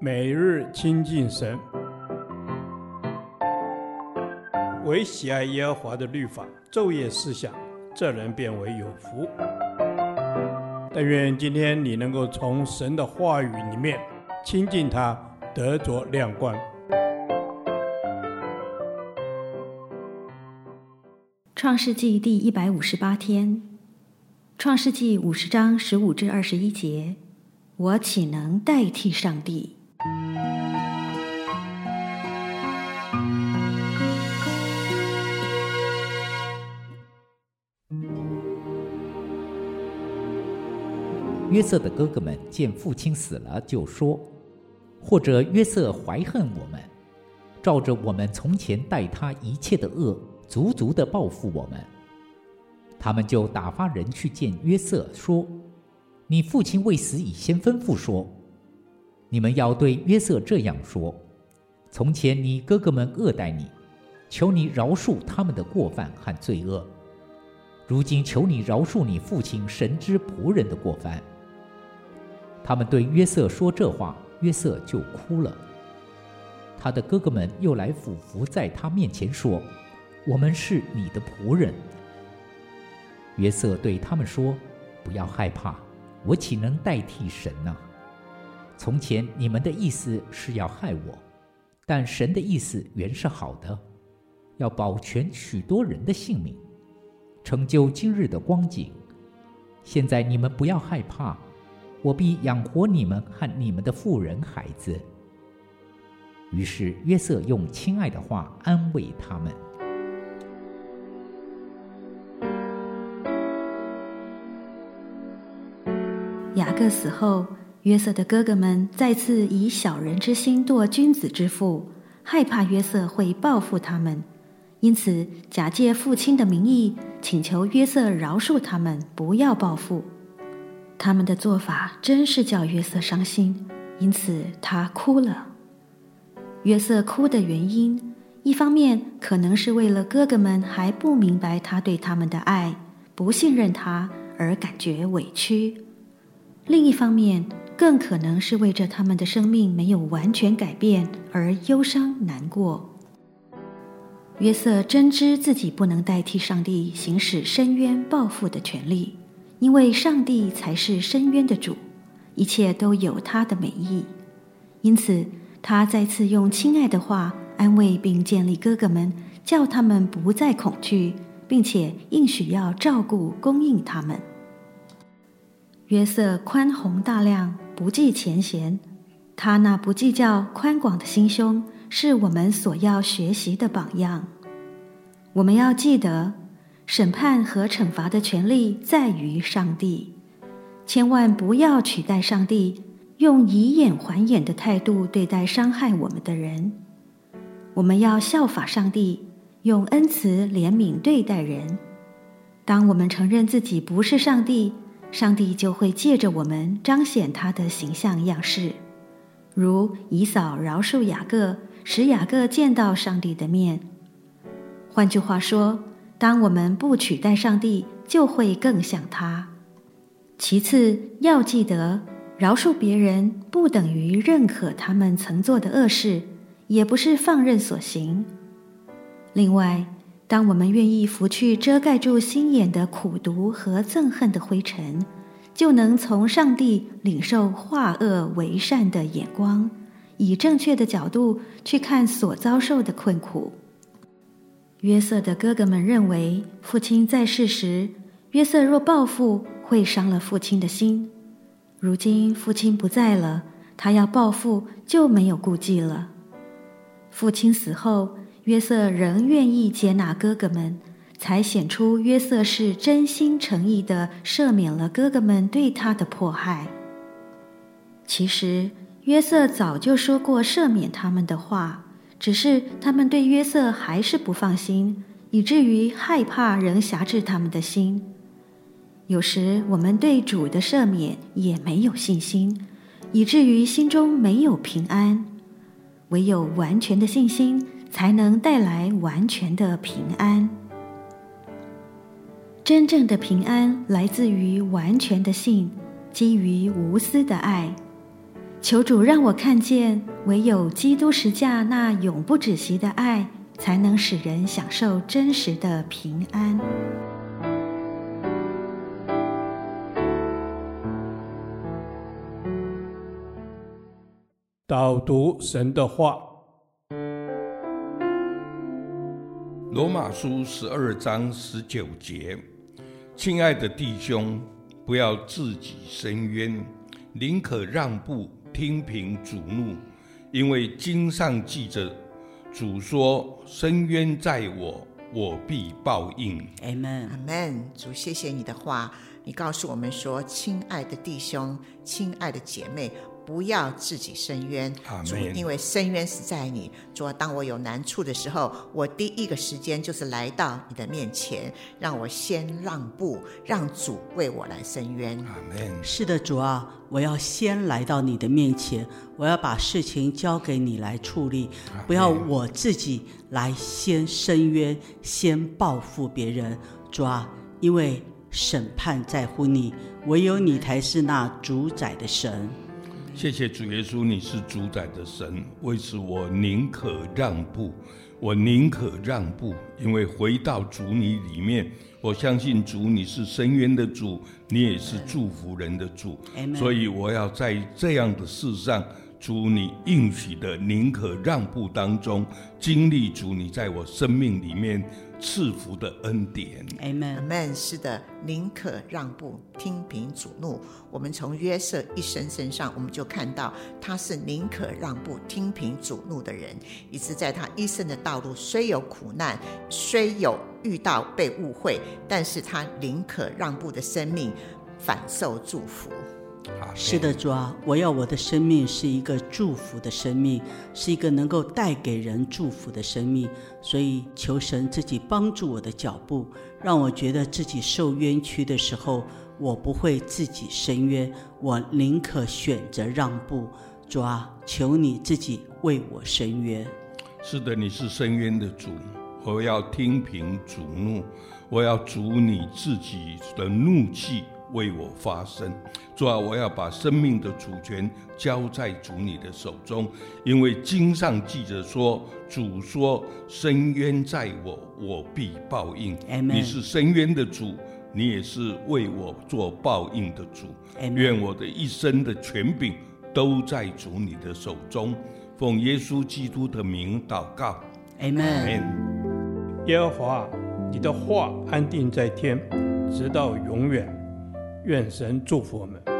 每日亲近神，唯喜爱耶和华的律法，昼夜思想，这人便为有福。但愿今天你能够从神的话语里面亲近他，得着亮光。创世纪第一百五十八天，创世纪五十章十五至二十一节，我岂能代替上帝？约瑟的哥哥们见父亲死了，就说：“或者约瑟怀恨我们，照着我们从前待他一切的恶，足足的报复我们。”他们就打发人去见约瑟，说：“你父亲未死以先吩咐说，你们要对约瑟这样说：从前你哥哥们恶待你，求你饶恕他们的过犯和罪恶；如今求你饶恕你父亲神之仆人的过犯。”他们对约瑟说这话，约瑟就哭了。他的哥哥们又来俯伏在他面前说：“我们是你的仆人。”约瑟对他们说：“不要害怕，我岂能代替神呢？从前你们的意思是要害我，但神的意思原是好的，要保全许多人的性命，成就今日的光景。现在你们不要害怕。”我必养活你们和你们的妇人孩子。于是约瑟用亲爱的话安慰他们。各死后，约瑟的哥哥们再次以小人之心度君子之腹，害怕约瑟会报复他们，因此假借父亲的名义，请求约瑟饶恕他们，不要报复。他们的做法真是叫约瑟伤心，因此他哭了。约瑟哭的原因，一方面可能是为了哥哥们还不明白他对他们的爱，不信任他而感觉委屈；另一方面，更可能是为着他们的生命没有完全改变而忧伤难过。约瑟真知自己不能代替上帝行使伸冤报复的权利。因为上帝才是伸冤的主，一切都有他的美意，因此他再次用亲爱的话安慰并建立哥哥们，叫他们不再恐惧，并且应许要照顾供应他们。约瑟宽宏大量，不计前嫌，他那不计较宽广的心胸，是我们所要学习的榜样。我们要记得。审判和惩罚的权利在于上帝，千万不要取代上帝，用以眼还眼的态度对待伤害我们的人。我们要效法上帝，用恩慈怜悯对待人。当我们承认自己不是上帝，上帝就会借着我们彰显他的形象样式，如以扫饶恕雅各，使雅各见到上帝的面。换句话说，当我们不取代上帝，就会更像他。其次，要记得饶恕别人不等于认可他们曾做的恶事，也不是放任所行。另外，当我们愿意拂去遮盖住心眼的苦毒和憎恨的灰尘，就能从上帝领受化恶为善的眼光，以正确的角度去看所遭受的困苦。约瑟的哥哥们认为，父亲在世时，约瑟若报复，会伤了父亲的心。如今父亲不在了，他要报复就没有顾忌了。父亲死后，约瑟仍愿意接纳哥哥们，才显出约瑟是真心诚意地赦免了哥哥们对他的迫害。其实，约瑟早就说过赦免他们的话。只是他们对约瑟还是不放心，以至于害怕仍挟制他们的心。有时我们对主的赦免也没有信心，以至于心中没有平安。唯有完全的信心，才能带来完全的平安。真正的平安来自于完全的信，基于无私的爱。求主让我看见，唯有基督十架那永不止息的爱，才能使人享受真实的平安。导读神的话，罗马书十二章十九节：亲爱的弟兄，不要自己伸冤，宁可让步，听凭主怒，因为经上记着。主说：“伸冤在我，我必报应。” Amen。Amen。主，谢谢你的话，你告诉我们说：“亲爱的弟兄，亲爱的姐妹。”不要自己伸冤，主，因为伸冤是在你。主，当我有难处的时候，我第一个时间就是来到你的面前，让我先让步，让主为我来伸冤。阿门。是的，主啊，我要先来到你的面前，我要把事情交给你来处理，不要我自己来先伸冤，先报复别人。主啊，因为审判在乎你，唯有你才是那主宰的神。谢谢主耶稣，你是主宰的神，为此我宁可让步，我宁可让步，因为回到主你里面，我相信主你是深渊的主，你也是祝福人的主。所以我要在这样的事上，主你应许的宁可让步当中，经历主你在我生命里面。赐福的恩典，Amen，Amen。是的，宁可让步，听凭主怒。我们从约瑟一生身上，我们就看到他是宁可让步、听凭主怒的人。以致在他一生的道路，虽有苦难，虽有遇到被误会，但是他宁可让步的生命，反受祝福。是的，主啊，我要我的生命是一个祝福的生命，是一个能够带给人祝福的生命。所以求神自己帮助我的脚步，让我觉得自己受冤屈的时候，我不会自己伸冤，我宁可选择让步。主啊，求你自己为我伸冤。是的，你是伸冤的主，我要听凭主怒，我要主你自己的怒气。为我发声，主啊，我要把生命的主权交在主你的手中，因为经上记着说，主说：“深渊在我，我必报应。”你是深渊的主，你也是为我做报应的主。愿我的一生的权柄都在主你的手中，奉耶稣基督的名祷告。Amen。耶和华，你的话安定在天，直到永远。愿神祝福我们。